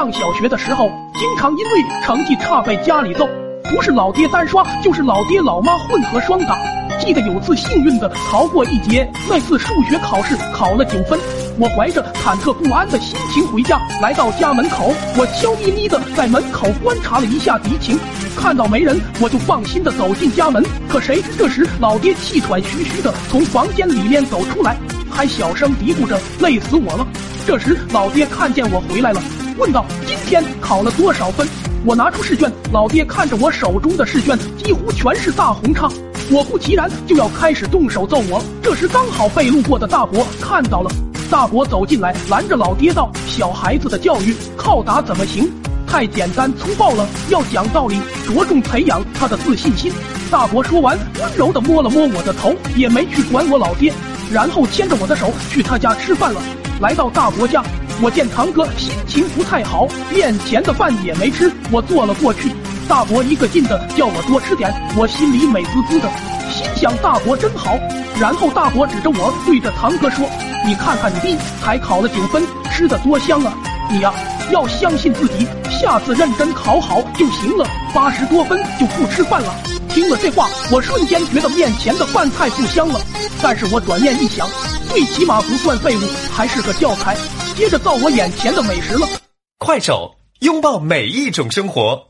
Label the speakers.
Speaker 1: 上小学的时候，经常因为成绩差被家里揍，不是老爹单刷，就是老爹老妈混合双打。记得有次幸运的逃过一劫，那次数学考试考了九分，我怀着忐忑不安的心情回家，来到家门口，我悄咪咪的在门口观察了一下敌情，看到没人，我就放心的走进家门。可谁知这时老爹气喘吁吁的从房间里面走出来，还小声嘀咕着累死我了。这时老爹看见我回来了，问道：“今天考了多少分？”我拿出试卷，老爹看着我手中的试卷，几乎全是大红叉。果不其然，就要开始动手揍我。这时刚好被路过的大伯看到了，大伯走进来，拦着老爹道：“小孩子的教育靠打怎么行？太简单粗暴了，要讲道理，着重培养他的自信心。”大伯说完，温柔的摸了摸我的头，也没去管我老爹，然后牵着我的手去他家吃饭了。来到大伯家，我见堂哥心情不太好，面前的饭也没吃，我坐了过去。大伯一个劲的叫我多吃点，我心里美滋滋的，心想大伯真好。然后大伯指着我对着堂哥说：“你看看你弟才考了九分，吃的多香啊！你呀要相信自己，下次认真考好就行了。八十多分就不吃饭了。”听了这话，我瞬间觉得面前的饭菜不香了。但是我转念一想，最起码不算废物，还是个教材。接着造我眼前的美食了。
Speaker 2: 快手，拥抱每一种生活。